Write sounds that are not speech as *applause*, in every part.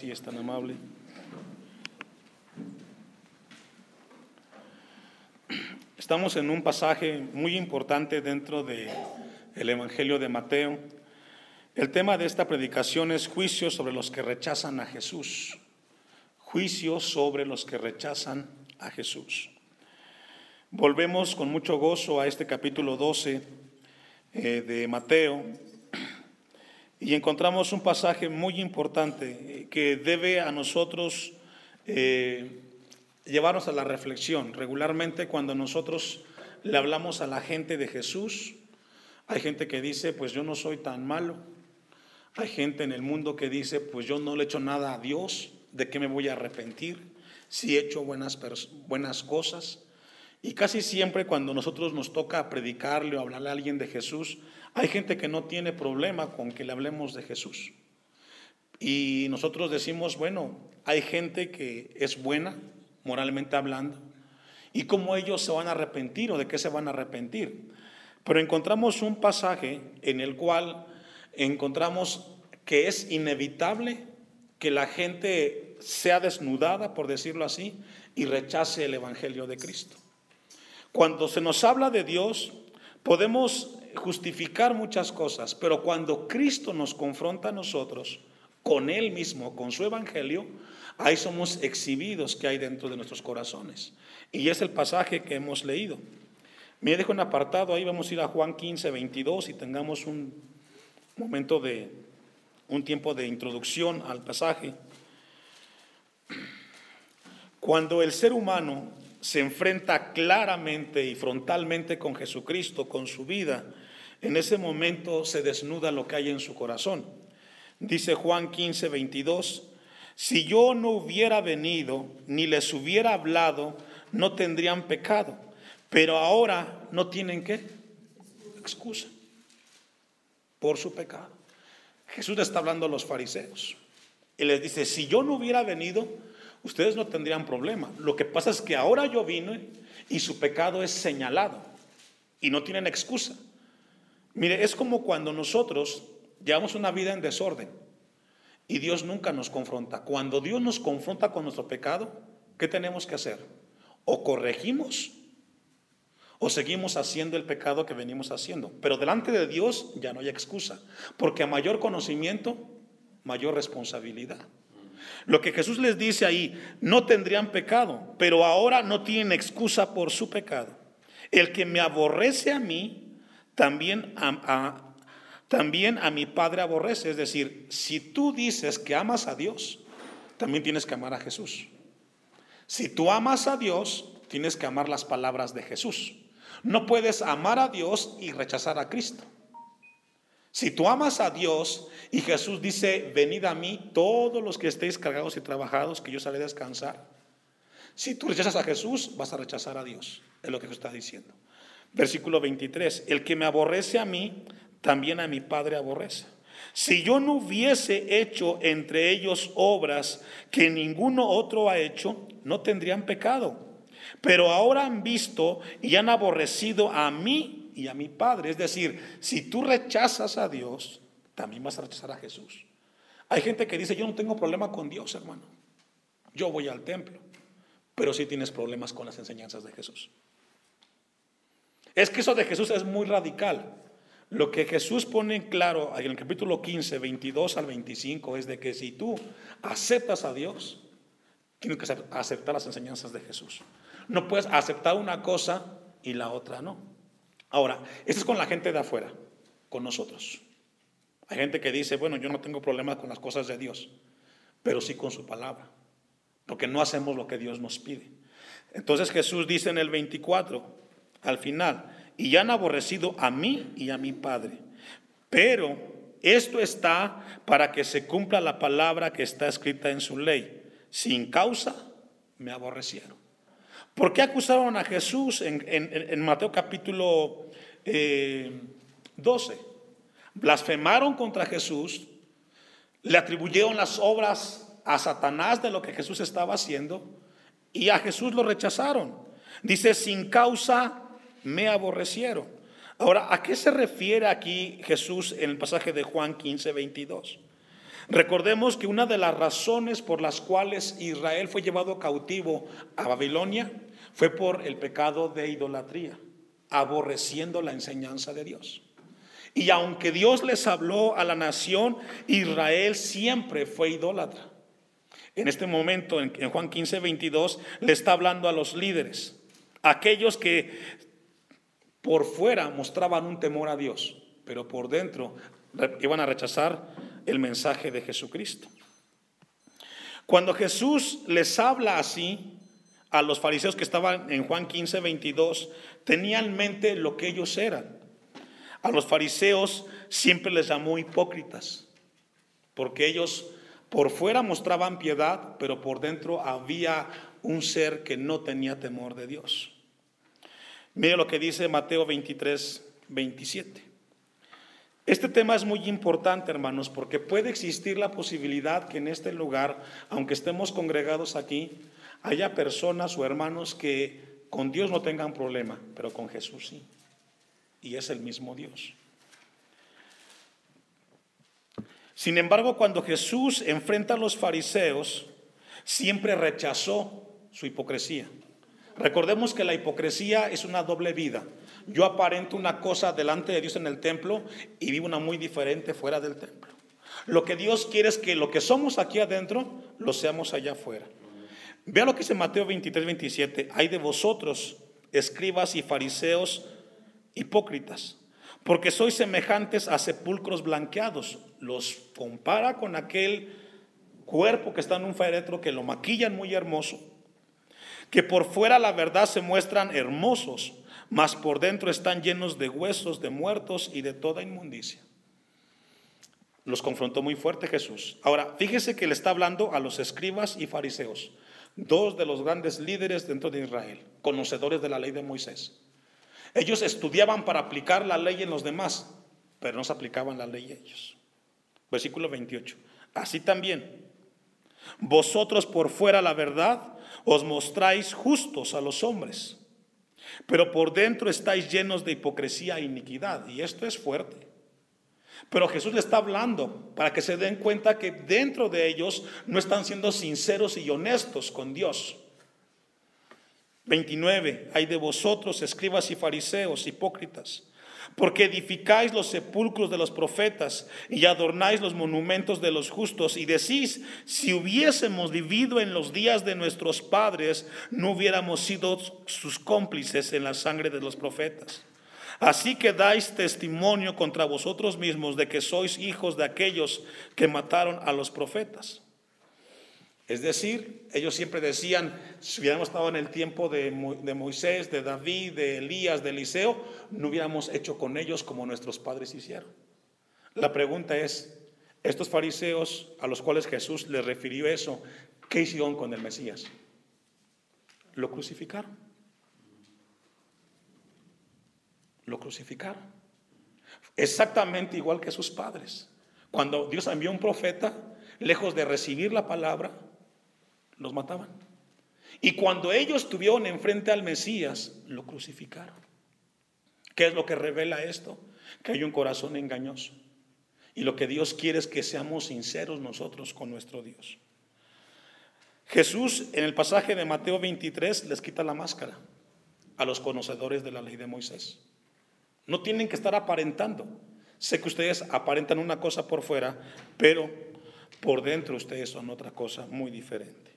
Si es tan amable. Estamos en un pasaje muy importante dentro del el Evangelio de Mateo. El tema de esta predicación es juicio sobre los que rechazan a Jesús. Juicio sobre los que rechazan a Jesús. Volvemos con mucho gozo a este capítulo 12 eh, de Mateo y encontramos un pasaje muy importante que debe a nosotros eh, llevarnos a la reflexión. Regularmente cuando nosotros le hablamos a la gente de Jesús, hay gente que dice, pues yo no soy tan malo. Hay gente en el mundo que dice, pues yo no le he hecho nada a Dios, ¿de qué me voy a arrepentir? Si he hecho buenas, buenas cosas. Y casi siempre cuando nosotros nos toca predicarle o hablarle a alguien de Jesús, hay gente que no tiene problema con que le hablemos de Jesús. Y nosotros decimos, bueno, hay gente que es buena, moralmente hablando, y cómo ellos se van a arrepentir o de qué se van a arrepentir. Pero encontramos un pasaje en el cual encontramos que es inevitable que la gente sea desnudada, por decirlo así, y rechace el Evangelio de Cristo. Cuando se nos habla de Dios, podemos justificar muchas cosas, pero cuando Cristo nos confronta a nosotros con Él mismo, con su Evangelio, ahí somos exhibidos que hay dentro de nuestros corazones. Y es el pasaje que hemos leído. Me dejo un apartado, ahí vamos a ir a Juan 15, 22 y tengamos un momento de, un tiempo de introducción al pasaje. Cuando el ser humano se enfrenta claramente y frontalmente con Jesucristo, con su vida, en ese momento se desnuda lo que hay en su corazón. Dice Juan 15, 22, si yo no hubiera venido ni les hubiera hablado, no tendrían pecado, pero ahora no tienen qué? Excusa por su pecado. Jesús está hablando a los fariseos y les dice, si yo no hubiera venido, ustedes no tendrían problema. Lo que pasa es que ahora yo vine y su pecado es señalado y no tienen excusa. Mire, es como cuando nosotros llevamos una vida en desorden y Dios nunca nos confronta. Cuando Dios nos confronta con nuestro pecado, ¿qué tenemos que hacer? O corregimos o seguimos haciendo el pecado que venimos haciendo. Pero delante de Dios ya no hay excusa, porque a mayor conocimiento, mayor responsabilidad. Lo que Jesús les dice ahí, no tendrían pecado, pero ahora no tienen excusa por su pecado. El que me aborrece a mí, también a, también a mi Padre aborrece. Es decir, si tú dices que amas a Dios, también tienes que amar a Jesús. Si tú amas a Dios, tienes que amar las palabras de Jesús. No puedes amar a Dios y rechazar a Cristo. Si tú amas a Dios y Jesús dice, venid a mí todos los que estéis cargados y trabajados, que yo os haré descansar. Si tú rechazas a Jesús, vas a rechazar a Dios. Es lo que Jesús está diciendo. Versículo 23, el que me aborrece a mí, también a mi Padre aborrece. Si yo no hubiese hecho entre ellos obras que ninguno otro ha hecho, no tendrían pecado. Pero ahora han visto y han aborrecido a mí y a mi Padre. Es decir, si tú rechazas a Dios, también vas a rechazar a Jesús. Hay gente que dice, yo no tengo problema con Dios, hermano. Yo voy al templo. Pero sí tienes problemas con las enseñanzas de Jesús. Es que eso de Jesús es muy radical. Lo que Jesús pone en claro en el capítulo 15, 22 al 25 es de que si tú aceptas a Dios, tienes que aceptar las enseñanzas de Jesús. No puedes aceptar una cosa y la otra no. Ahora, esto es con la gente de afuera, con nosotros. Hay gente que dice, bueno, yo no tengo problema con las cosas de Dios, pero sí con su palabra, porque no hacemos lo que Dios nos pide. Entonces Jesús dice en el 24, al final, y ya han aborrecido a mí y a mi Padre. Pero esto está para que se cumpla la palabra que está escrita en su ley. Sin causa me aborrecieron. ¿Por qué acusaron a Jesús en, Mateo capítulo 12? Eh, Blasfemaron contra Jesús, le atribuyeron las obras a Satanás de lo que Jesús estaba haciendo y a Jesús lo rechazaron. Dice, sin causa me aborrecieron. Ahora, ¿a qué se refiere aquí Jesús en el pasaje de Juan 15, 22? Recordemos que una de las razones por las cuales Israel fue llevado cautivo a Babilonia fue por el pecado de idolatría, aborreciendo la enseñanza de Dios. Y aunque Dios les habló a la nación, Israel siempre fue idólatra. En este momento, en Juan 15, 22, le está hablando a los líderes, aquellos que por fuera mostraban un temor a Dios, pero por dentro iban a rechazar el mensaje de Jesucristo. Cuando Jesús les habla así a los fariseos que estaban en Juan 15, 22, tenía en mente lo que ellos eran. A los fariseos siempre les llamó hipócritas, porque ellos por fuera mostraban piedad, pero por dentro había un ser que no tenía temor de Dios. Mire lo que dice Mateo 23, 27. Este tema es muy importante, hermanos, porque puede existir la posibilidad que en este lugar, aunque estemos congregados aquí, haya personas o hermanos que con Dios no tengan problema, pero con Jesús sí. Y es el mismo Dios. Sin embargo, cuando Jesús enfrenta a los fariseos, siempre rechazó su hipocresía. Recordemos que la hipocresía es una doble vida. Yo aparento una cosa delante de Dios en el templo y vivo una muy diferente fuera del templo. Lo que Dios quiere es que lo que somos aquí adentro lo seamos allá afuera. Vea lo que dice Mateo 23, 27. Hay de vosotros, escribas y fariseos hipócritas, porque sois semejantes a sepulcros blanqueados. Los compara con aquel cuerpo que está en un féretro que lo maquillan muy hermoso, que por fuera la verdad se muestran hermosos, mas por dentro están llenos de huesos, de muertos y de toda inmundicia. Los confrontó muy fuerte Jesús. Ahora, fíjese que le está hablando a los escribas y fariseos, dos de los grandes líderes dentro de Israel, conocedores de la ley de Moisés. Ellos estudiaban para aplicar la ley en los demás, pero no se aplicaban la ley ellos. Versículo 28. Así también, vosotros por fuera la verdad os mostráis justos a los hombres pero por dentro estáis llenos de hipocresía e iniquidad. Y esto es fuerte. Pero Jesús le está hablando para que se den cuenta que dentro de ellos no están siendo sinceros y honestos con Dios. 29. Hay de vosotros, escribas y fariseos, hipócritas porque edificáis los sepulcros de los profetas y adornáis los monumentos de los justos y decís, si hubiésemos vivido en los días de nuestros padres, no hubiéramos sido sus cómplices en la sangre de los profetas. Así que dais testimonio contra vosotros mismos de que sois hijos de aquellos que mataron a los profetas. Es decir, ellos siempre decían, si hubiéramos estado en el tiempo de, Moisés, de David, de Elías, de Eliseo, no hubiéramos hecho con ellos como nuestros padres hicieron. La pregunta es, estos fariseos a los cuales Jesús les refirió eso, ¿qué hicieron con el Mesías? Lo crucificaron. Lo crucificaron. Exactamente igual que sus padres. Cuando Dios envió un profeta, lejos de recibir la palabra, los mataban. Y cuando ellos tuvieron enfrente al Mesías, lo crucificaron. ¿Qué es lo que revela esto? Que hay un corazón engañoso. Y lo que Dios quiere es que seamos sinceros nosotros con nuestro Dios. Jesús en el pasaje de Mateo 23 les quita la máscara a los conocedores de la ley de Moisés. No tienen que estar aparentando. Sé que ustedes aparentan una cosa por fuera, pero por dentro ustedes son otra cosa muy diferente.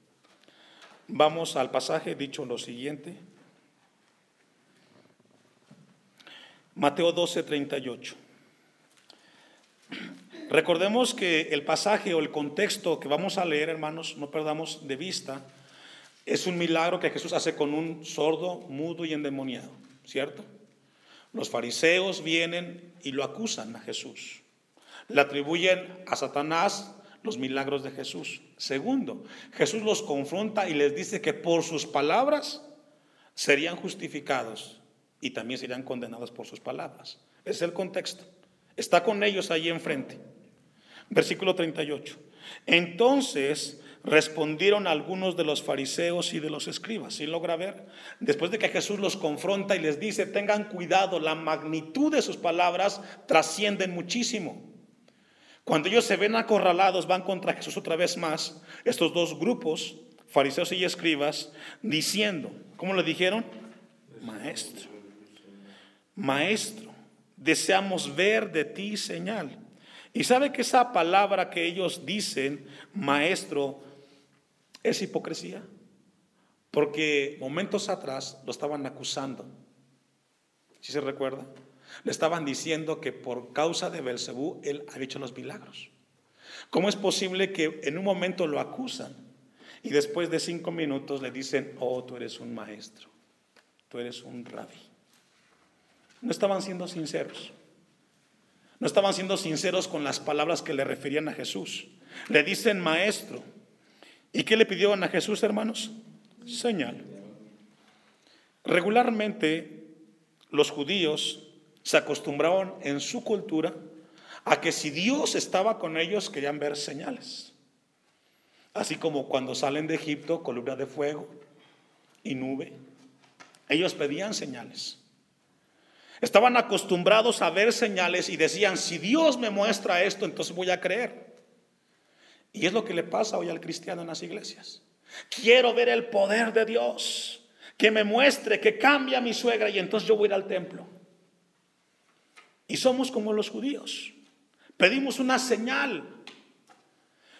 Vamos al pasaje dicho lo siguiente. Mateo 12, 38. Recordemos que el pasaje o el contexto que vamos a leer, hermanos, no perdamos de vista, es un milagro que Jesús hace con un sordo, mudo y endemoniado, ¿cierto? Los fariseos vienen y lo acusan a Jesús. Le atribuyen a Satanás los milagros de Jesús. Segundo, Jesús los confronta y les dice que por sus palabras serían justificados y también serían condenados por sus palabras. Es el contexto. Está con ellos ahí enfrente. Versículo 38. Entonces respondieron algunos de los fariseos y de los escribas. ¿Sí logra ver? Después de que Jesús los confronta y les dice, tengan cuidado, la magnitud de sus palabras trascienden muchísimo. Cuando ellos se ven acorralados, van contra Jesús otra vez más, estos dos grupos, fariseos y escribas, diciendo, ¿cómo le dijeron? Maestro, maestro, deseamos ver de ti señal. Y sabe que esa palabra que ellos dicen, maestro, es hipocresía. Porque momentos atrás lo estaban acusando. ¿Sí se recuerda? Le estaban diciendo que por causa de Belcebú él había hecho los milagros. ¿Cómo es posible que en un momento lo acusan y después de cinco minutos le dicen, oh, tú eres un maestro, tú eres un rabí? No estaban siendo sinceros. No estaban siendo sinceros con las palabras que le referían a Jesús. Le dicen maestro. ¿Y qué le pidieron a Jesús, hermanos? Señal. Regularmente los judíos se acostumbraban en su cultura a que si Dios estaba con ellos querían ver señales. Así como cuando salen de Egipto, columna de fuego y nube. Ellos pedían señales. Estaban acostumbrados a ver señales y decían, si Dios me muestra esto, entonces voy a creer. Y es lo que le pasa hoy al cristiano en las iglesias. Quiero ver el poder de Dios, que me muestre, que cambie a mi suegra y entonces yo voy a ir al templo. Y somos como los judíos. Pedimos una señal.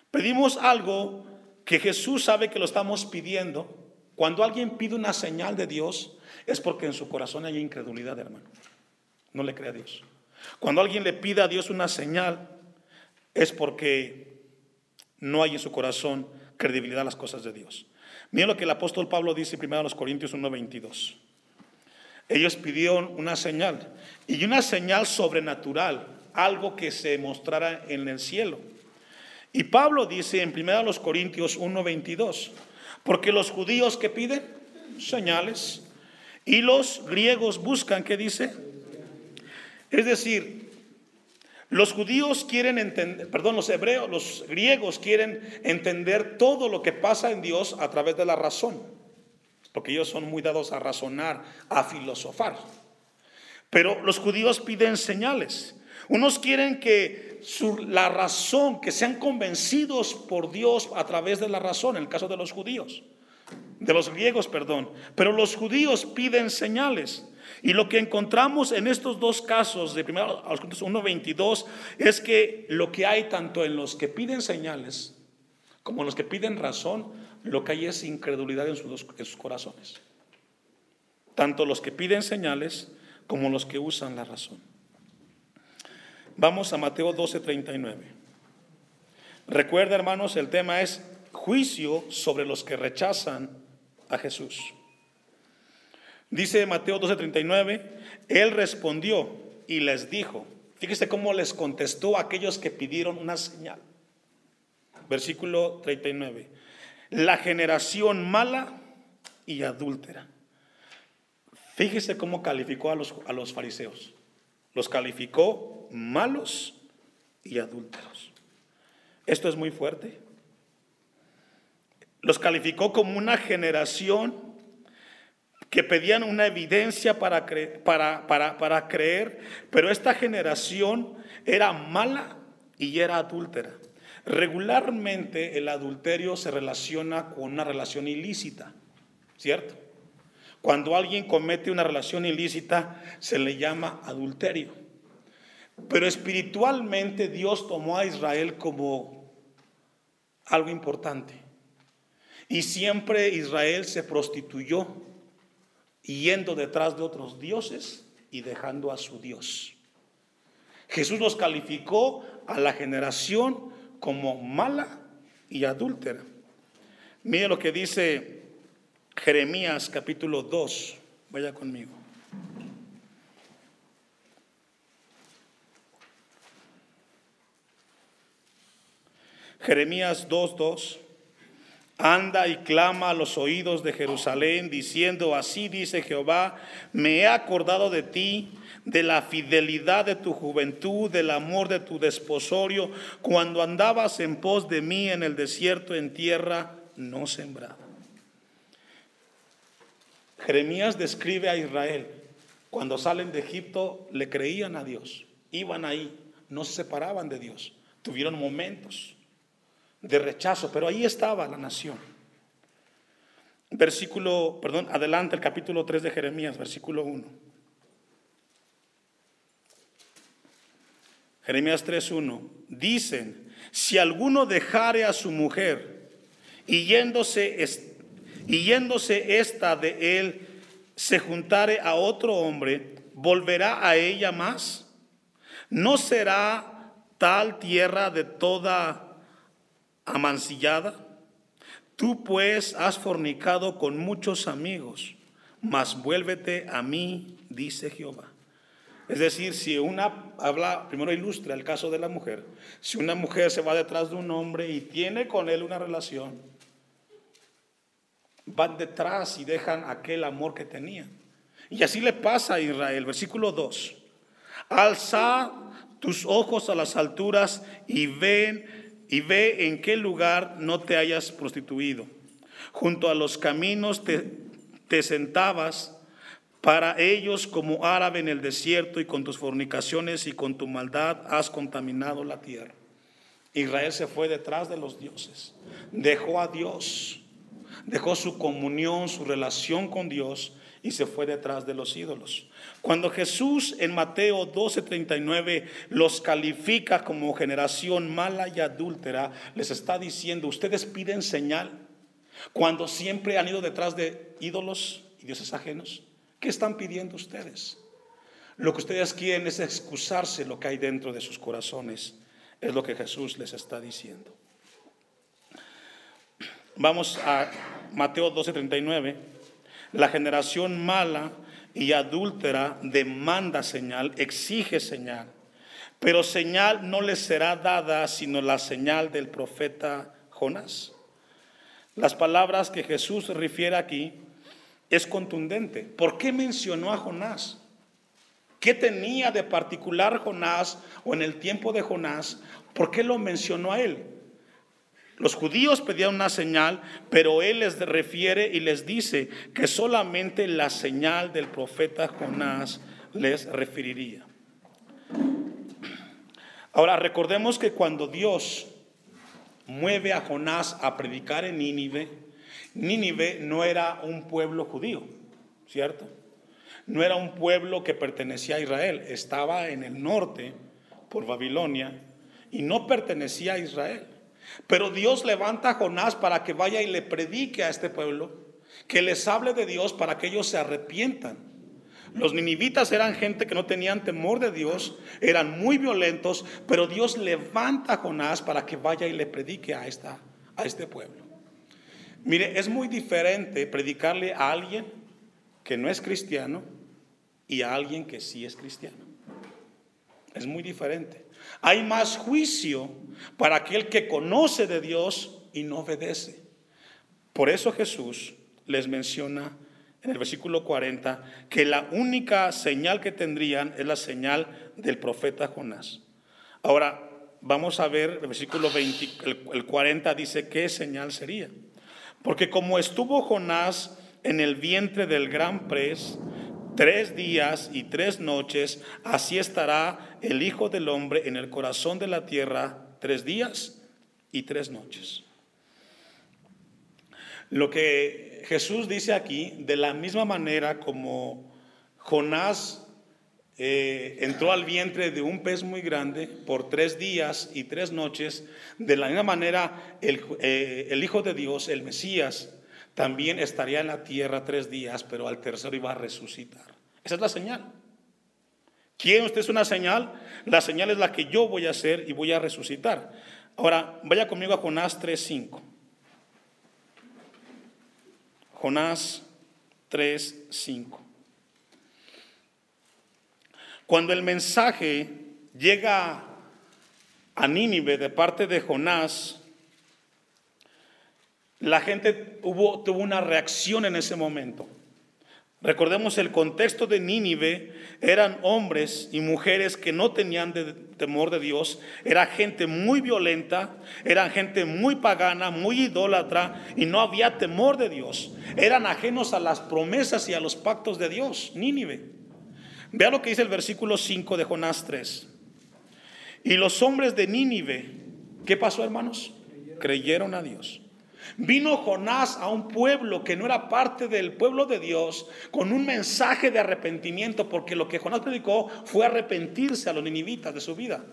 Pedimos algo que Jesús sabe que lo estamos pidiendo. Cuando alguien pide una señal de Dios, es porque en su corazón hay incredulidad, hermano no le cree a Dios. Cuando alguien le pide a Dios una señal, es porque no hay en su corazón credibilidad a las cosas de Dios. Miren lo que el apóstol Pablo dice primero a los Corintios 1:22. Ellos pidieron una señal y una señal sobrenatural, algo que se mostrara en el cielo. Y Pablo dice en primero a los Corintios 1:22, porque los judíos que piden señales y los griegos buscan, ¿qué dice? Es decir, los judíos quieren entender, perdón, los hebreos, los griegos quieren entender todo lo que pasa en Dios a través de la razón, porque ellos son muy dados a razonar, a filosofar. Pero los judíos piden señales. Unos quieren que la razón, que sean convencidos por Dios a través de la razón, en el caso de los judíos, de los griegos, perdón. Pero los judíos piden señales. Y lo que encontramos en estos dos casos de 1 a los 1.22 es que lo que hay tanto en los que piden señales como en los que piden razón, lo que hay es incredulidad en sus, en sus corazones. Tanto los que piden señales como los que usan la razón. Vamos a Mateo 12:39. Recuerda, hermanos, el tema es juicio sobre los que rechazan a Jesús. Dice Mateo 12:39, Él respondió y les dijo, fíjese cómo les contestó a aquellos que pidieron una señal. Versículo 39, la generación mala y adúltera. Fíjese cómo calificó a los, a los fariseos. Los calificó malos y adúlteros. Esto es muy fuerte. Los calificó como una generación que pedían una evidencia para, para, para, creer, pero esta generación era mala y era adúltera. Regularmente el adulterio se relaciona con una relación ilícita, ¿cierto? Cuando alguien comete una relación ilícita se le llama adulterio. Pero espiritualmente Dios tomó a Israel como algo importante. Y siempre Israel se prostituyó yendo detrás de otros dioses y dejando a su Dios. Jesús nos calificó a la generación como mala y adúltera. Mire lo que dice Jeremías capítulo 2. Vaya conmigo. Jeremías 2.2. Anda y clama a los oídos de Jerusalén, diciendo, así dice Jehová, me he acordado de ti, de la fidelidad de tu juventud, del amor de tu desposorio, cuando andabas en pos de mí en el desierto, en tierra no sembrada. Jeremías describe a Israel. Cuando salen de Egipto le creían a Dios, iban ahí, no se separaban de Dios, Tuvieron momentos de rechazo, pero ahí estaba la nación. Versículo, perdón, adelante el capítulo 3 de Jeremías, versículo 1. Jeremías 3:1. Dicen, si alguno dejare a su mujer y yéndose, y yéndose esta de él, se juntare a otro hombre, ¿volverá a ella más? ¿No será tal tierra de toda amancillada? Tú pues has fornicado con muchos amigos, mas vuélvete a mí, dice Jehová. Es decir, si una, habla, primero ilustra el caso de la mujer, si una mujer se va detrás de un hombre y tiene con él una relación, van detrás y dejan aquel amor que tenían. Y así le pasa a Israel, versículo 2. Alza tus ojos a las alturas y ven y ve en qué lugar no te hayas prostituido. Junto a los caminos te, sentabas para ellos como árabe en el desierto y con tus fornicaciones y con tu maldad has contaminado la tierra. Israel se fue detrás de los dioses, dejó a Dios, dejó su comunión, su relación con Dios y se fue detrás de los ídolos. Cuando Jesús en Mateo 12:39 los califica como generación mala y adúltera, les está diciendo, ustedes piden señal cuando siempre han ido detrás de ídolos y dioses ajenos. ¿Qué están pidiendo ustedes? Lo que ustedes quieren es excusarse lo que hay dentro de sus corazones. Es lo que Jesús les está diciendo. Vamos a Mateo 12:39. La generación mala y adúltera demanda señal, exige señal. Pero señal no les será dada sino la señal del profeta Jonás. Las palabras que Jesús refiere aquí es contundente. ¿Por qué mencionó a Jonás? ¿Qué tenía de particular Jonás o en el tiempo de Jonás? ¿Por qué lo mencionó a él? Los judíos pedían una señal, pero él les refiere y les dice que solamente la señal del profeta Jonás les referiría. Ahora recordemos que cuando Dios mueve a Jonás a predicar en Nínive, Nínive no era un pueblo judío, ¿cierto? No era un pueblo que pertenecía a Israel, estaba en el norte por Babilonia y no pertenecía a Israel. Pero Dios levanta a Jonás para que vaya y le predique a este pueblo, que les hable de Dios para que ellos se arrepientan. Los ninivitas eran gente que no tenían temor de Dios, eran muy violentos, pero Dios levanta a Jonás para que vaya y le predique a, esta, a este pueblo. Mire, es muy diferente predicarle a alguien que no es cristiano y a alguien que sí es cristiano. Es muy diferente. Hay más juicio para aquel que conoce de Dios y no obedece. Por eso Jesús les menciona en el versículo 40 que la única señal que tendrían es la señal del profeta Jonás. Ahora, vamos a ver el versículo 20, el 40 dice qué señal sería. Porque como estuvo Jonás en el vientre del gran pres, tres días y tres noches, así estará el Hijo del Hombre en el corazón de la tierra tres días y tres noches. Lo que Jesús dice aquí, de la misma manera como Jonás eh, entró al vientre de un pez muy grande por tres días y tres noches. De la misma manera, el, eh, el, Hijo de Dios, el Mesías, también estaría en la tierra tres días, pero al tercero iba a resucitar. Esa es la señal. ¿Quién usted es una señal? La señal es la que yo voy a hacer y voy a resucitar. Ahora, vaya conmigo a Jonás 3.5. Jonás 3.5. Cuando el mensaje llega a Nínive de parte de Jonás, la gente tuvo una reacción en ese momento. Recordemos el contexto de Nínive, eran hombres y mujeres que no tenían temor de Dios, era gente muy violenta, eran gente muy pagana, muy idólatra y no había temor de Dios. Eran ajenos a las promesas y a los pactos de Dios, Nínive. Vea lo que dice el versículo 5 de Jonás 3. Y los hombres de Nínive, ¿qué pasó hermanos? Creyeron a Dios. Vino Jonás a un pueblo que no era parte del pueblo de Dios con un mensaje de arrepentimiento, porque lo que Jonás predicó fue arrepentirse a los ninivitas de su vida.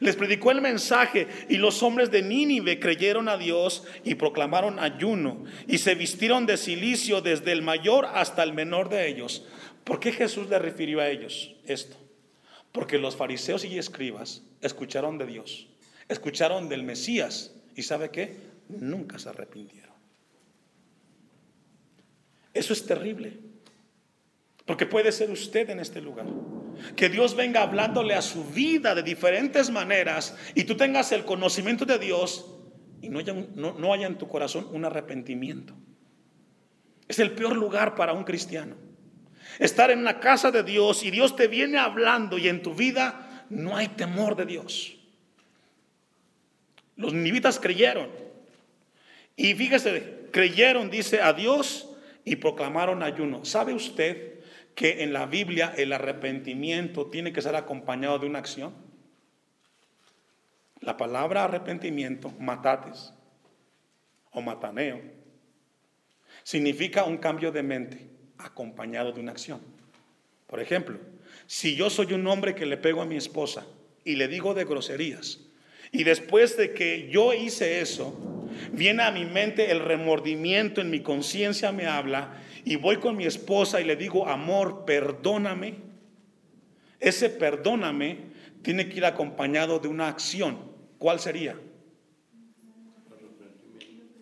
Les predicó el mensaje y los hombres de Nínive creyeron a Dios y proclamaron ayuno y se vistieron de silicio desde el mayor hasta el menor de ellos. ¿Por qué Jesús le refirió a ellos esto? Porque los fariseos y escribas escucharon de Dios, escucharon del Mesías y ¿sabe qué? Nunca se arrepintieron. Eso es terrible. Porque puede ser usted en este lugar. Que Dios venga hablándole a su vida de diferentes maneras y tú tengas el conocimiento de Dios y no haya, no, haya en tu corazón un arrepentimiento. Es el peor lugar para un cristiano. Estar en una casa de Dios y Dios te viene hablando y en tu vida no hay temor de Dios. Los nivitas creyeron. Y fíjese, creyeron, dice, a Dios y proclamaron ayuno. ¿Sabe usted que en la Biblia el arrepentimiento tiene que ser acompañado de una acción? La palabra arrepentimiento, matates o mataneo, significa un cambio de mente acompañado de una acción. Por ejemplo, si yo soy un hombre que le pego a mi esposa y le digo de groserías, y después de que yo hice eso, viene a mi mente el remordimiento, en mi conciencia me habla, y voy con mi esposa y le digo, amor, perdóname, ese perdóname tiene que ir acompañado de una acción. ¿Cuál sería?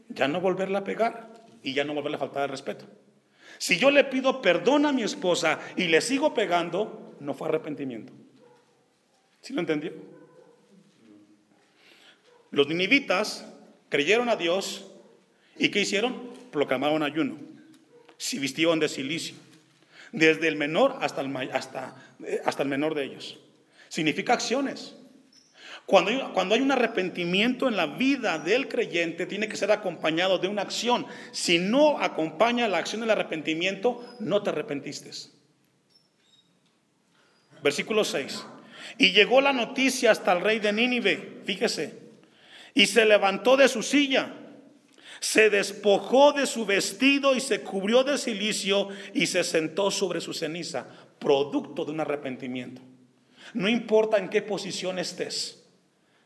Ya no volverla a pegar y ya no volverle a faltar el respeto. Si yo le pido perdón a mi esposa y le sigo pegando, no fue arrepentimiento. ¿Sí lo entendió? Los ninivitas creyeron a Dios y ¿qué hicieron? Proclamaron ayuno si vistieron de silicio, desde el menor hasta el, hasta, eh, hasta el menor de ellos. Significa acciones. Cuando hay, cuando hay un arrepentimiento en la vida del creyente, tiene que ser acompañado de una acción. Si no acompaña la acción del arrepentimiento, no te arrepentiste. Versículo 6. Y llegó la noticia hasta el rey de Nínive, fíjese, y se levantó de su silla se despojó de su vestido y se cubrió de silicio y se sentó sobre su ceniza, producto de un arrepentimiento. No importa en qué posición estés,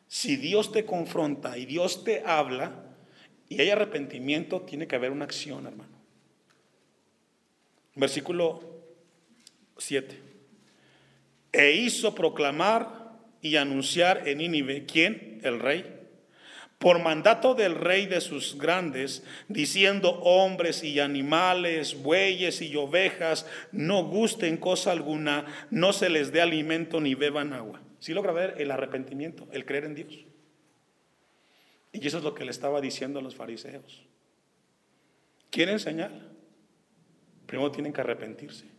si Dios te confronta y Dios te habla y hay arrepentimiento, tiene que haber una acción, hermano. Versículo 7. E hizo proclamar y anunciar en Nínive, ¿quién? El rey por mandato del rey de sus grandes, diciendo hombres y animales, bueyes y ovejas, no gusten cosa alguna, no se les dé alimento ni beban agua. Si logra ver el arrepentimiento, el creer en Dios. Y eso es lo que le estaba diciendo a los fariseos. ¿Quieren señal? Primero tienen que arrepentirse.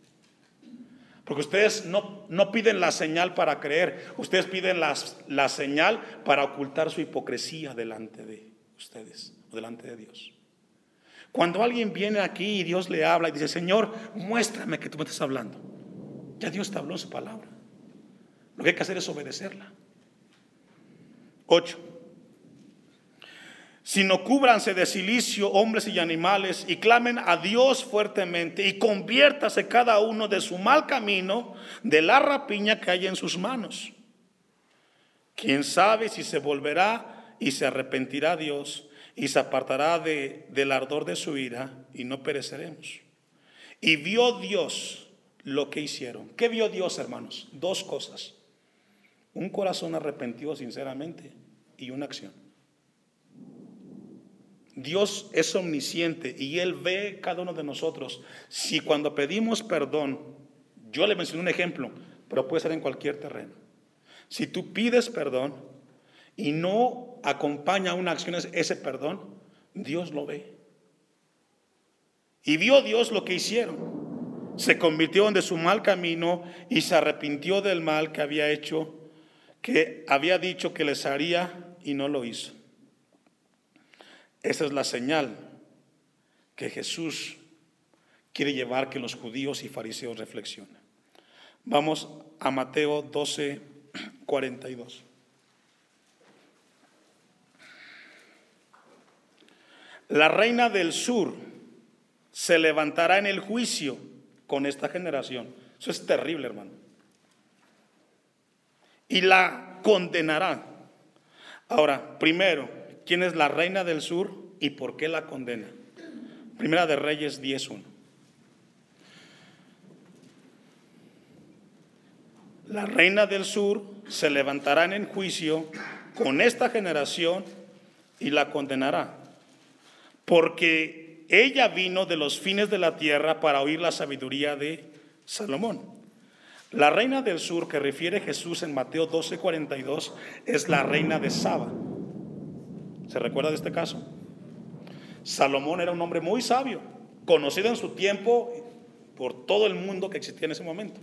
Porque ustedes no, no piden la señal para creer, ustedes piden la, señal para ocultar su hipocresía delante de ustedes o delante de Dios. Cuando alguien viene aquí y Dios le habla y dice, Señor, muéstrame que tú me estás hablando. Ya Dios te habló en su palabra. Lo que hay que hacer es obedecerla. 8 sino cúbranse de silicio hombres y animales y clamen a Dios fuertemente y conviértase cada uno de su mal camino, de la rapiña que hay en sus manos. Quién sabe si se volverá y se arrepentirá Dios y se apartará de, del ardor de su ira y no pereceremos. Y vio Dios lo que hicieron. ¿Qué vio Dios, hermanos? Dos cosas. Un corazón arrepentido sinceramente y una acción. Dios es omnisciente y Él ve cada uno de nosotros. Si cuando pedimos perdón, yo le mencioné un ejemplo, pero puede ser en cualquier terreno. Si tú pides perdón y no acompaña una acción ese perdón, Dios lo ve. Y vio Dios lo que hicieron. Se convirtió de su mal camino y se arrepintió del mal que había hecho, que había dicho que les haría y no lo hizo. Esa es la señal que Jesús quiere llevar que los judíos y fariseos reflexionen. Vamos a Mateo 12, 42. La reina del sur se levantará en el juicio con esta generación. Eso es terrible, hermano. Y la condenará. Ahora, primero, ¿quién es la reina del sur y por qué la condena? Primera de Reyes 10.1. La reina del sur se levantará en juicio con esta generación y la condenará, porque ella vino de los fines de la tierra para oír la sabiduría de Salomón. La reina del sur que refiere Jesús en Mateo 12:42 es la reina de Saba. ¿Se recuerda de este caso? Salomón era un hombre muy sabio, conocido en su tiempo por todo el mundo que existía en ese momento.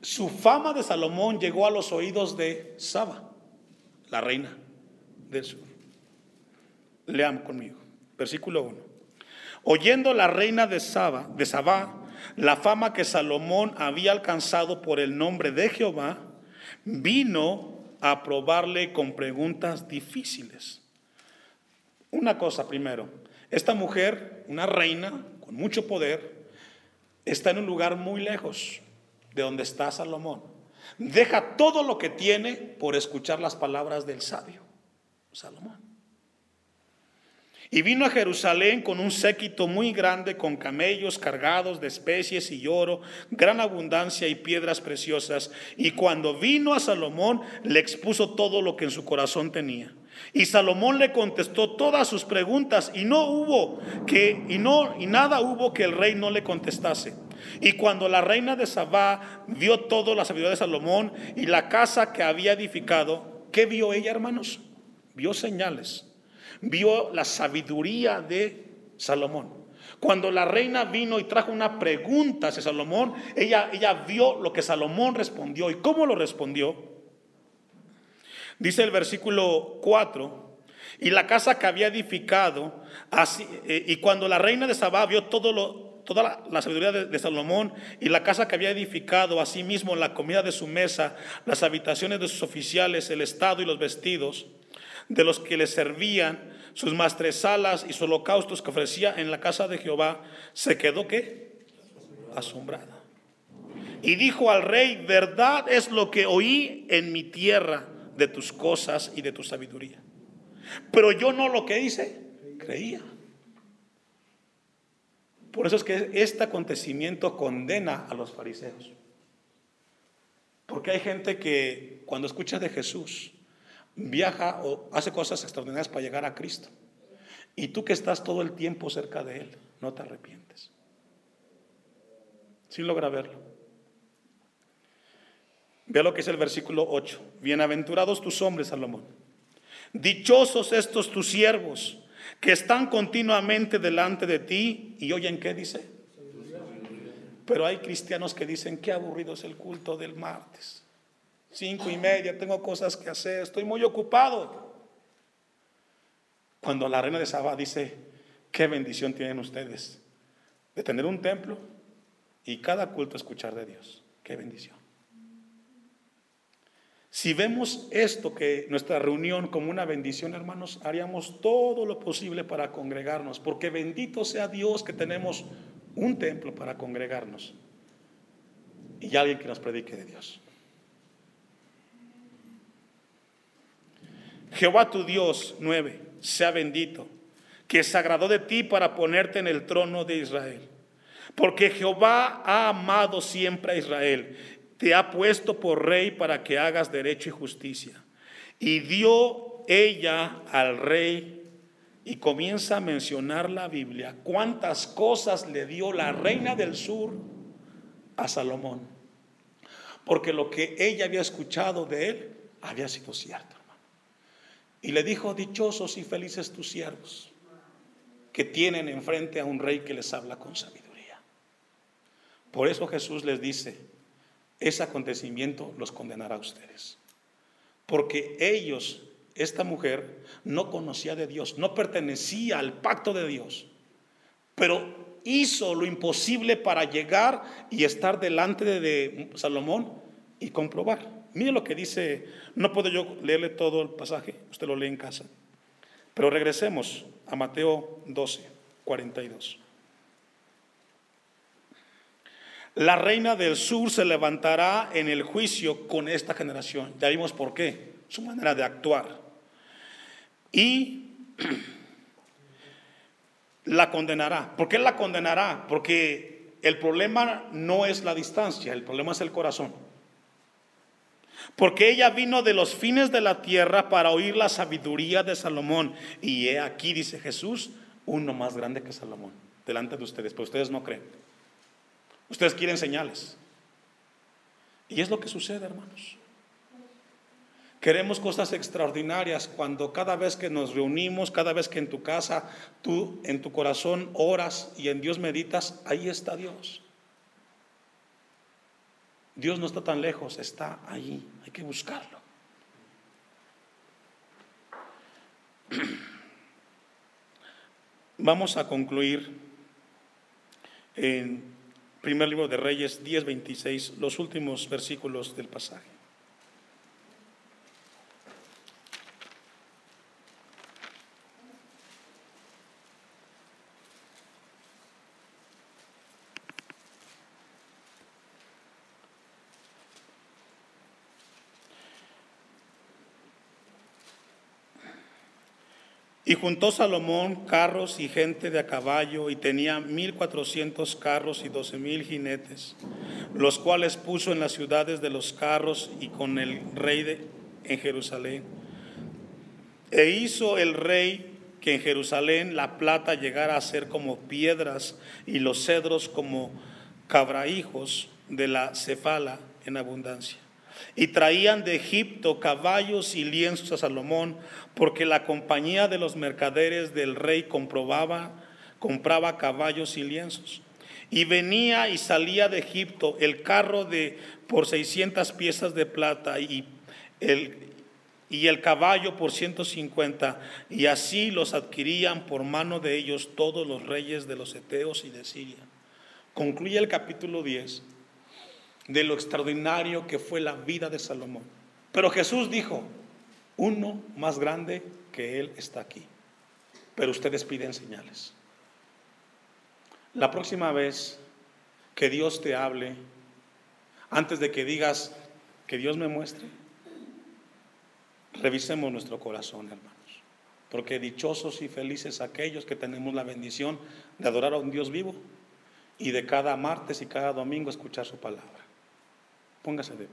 Su fama de Salomón llegó a los oídos de Saba, la reina del sur. Lean conmigo, versículo 1. Oyendo la reina de Saba, de Sabá, la fama que Salomón había alcanzado por el nombre de Jehová, vino a probarle con preguntas difíciles. Una cosa primero, esta mujer, una reina con mucho poder, está en un lugar muy lejos, de donde está Salomón. Deja todo lo que tiene por escuchar las palabras del sabio, Salomón. Y vino a Jerusalén con un séquito muy grande, con camellos cargados de especies y oro, gran abundancia y piedras preciosas. Y cuando vino a Salomón, le expuso todo lo que en su corazón tenía. Y Salomón le contestó todas sus preguntas y no hubo que y no y nada hubo que el rey no le contestase. Y cuando la reina de Sabá vio toda la sabiduría de Salomón y la casa que había edificado, ¿qué vio ella, hermanos? Vio señales. Vio la sabiduría de Salomón. Cuando la reina vino y trajo una pregunta hacia Salomón, ella, ella vio lo que Salomón respondió. ¿Y cómo lo respondió? Dice el versículo 4, y la casa que había edificado, así, eh, y cuando la reina de Sabá vio todo lo, toda la, sabiduría de, Salomón y la casa que había edificado, asimismo la comida de su mesa, las habitaciones de sus oficiales, el estado y los vestidos de los que le servían, sus maestresalas y sus holocaustos que ofrecía en la casa de Jehová, se quedó que asombrada. Y dijo al rey, verdad es lo que oí en mi tierra de tus cosas y de tu sabiduría. Pero yo no lo que hice, creía. Por eso es que este acontecimiento condena a los fariseos. Porque hay gente que cuando escucha de Jesús viaja o hace cosas extraordinarias para llegar a Cristo. Y tú que estás todo el tiempo cerca de Él, no te arrepientes. Sin logra verlo. Vea lo que es el versículo 8. Bienaventurados tus hombres, Salomón. Dichosos estos tus siervos que están continuamente delante de ti y oyen qué dice. Pero hay cristianos que dicen, qué aburrido es el culto del martes. Cinco y media, tengo cosas que hacer, estoy muy ocupado. Cuando la reina de Saba dice, qué bendición tienen ustedes de tener un templo y cada culto escuchar de Dios. Qué bendición. Si vemos esto, que nuestra reunión como una bendición, hermanos, haríamos todo lo posible para congregarnos, porque bendito sea Dios que tenemos un templo para congregarnos y alguien que nos predique de Dios. Jehová tu Dios, nueve, sea bendito, que se agradó de ti para ponerte en el trono de Israel. Porque Jehová ha amado siempre a Israel te ha puesto por rey para que hagas derecho y justicia. Y dio ella al rey y comienza a mencionar la Biblia cuántas cosas le dio la reina del sur a Salomón. Porque lo que ella había escuchado de él había sido cierto, hermano. Y le dijo, dichosos y felices tus siervos, que tienen enfrente a un rey que les habla con sabiduría. Por eso Jesús les dice, ese acontecimiento los condenará a ustedes. Porque ellos, esta mujer, no conocía de Dios, no pertenecía al pacto de Dios, pero hizo lo imposible para llegar y estar delante de, Salomón y comprobar. Mire lo que dice, no puedo yo leerle todo el pasaje, usted lo lee en casa. Pero regresemos a Mateo 12, 42. La reina del sur se levantará en el juicio con esta generación. Ya vimos por qué, su manera de actuar. Y *clears throat* la condenará. ¿Por qué la condenará? Porque el problema no es la distancia, el problema es el corazón. Porque ella vino de los fines de la tierra para oír la sabiduría de Salomón. Y he aquí, dice Jesús, uno más grande que Salomón, delante de ustedes, pero ustedes no creen. Ustedes quieren señales. Y es lo que sucede, hermanos. Queremos cosas extraordinarias cuando cada vez que nos reunimos, cada vez que en tu casa, tú en tu corazón oras y en Dios meditas, ahí está Dios. Dios no está tan lejos, está ahí, hay que buscarlo. *clears throat* Vamos a concluir en primer libro de Reyes 10:26, los últimos versículos del pasaje. Y juntó Salomón carros y gente de a caballo, y tenía mil cuatrocientos carros y doce mil jinetes, los cuales puso en las ciudades de los carros y con el rey de, en Jerusalén. E hizo el rey que en Jerusalén la plata llegara a ser como piedras y los cedros como cabrahijos de la cefala en abundancia. Y traían de Egipto caballos y lienzos a Salomón, porque la compañía de los mercaderes del rey comprobaba, compraba caballos y lienzos. Y venía y salía de Egipto el carro de por 600 piezas de plata y el, y el caballo por 150, y así los adquirían por mano de ellos todos los reyes de los Eteos y de Siria. Concluye el capítulo 10 de lo extraordinario que fue la vida de Salomón. Pero Jesús dijo, uno más grande que Él está aquí. Pero ustedes piden señales. La próxima vez que Dios te hable, antes de que digas que Dios me muestre, revisemos nuestro corazón, hermanos. Porque dichosos y felices aquellos que tenemos la bendición de adorar a un Dios vivo y de cada martes y cada domingo escuchar su palabra. Póngase de pie.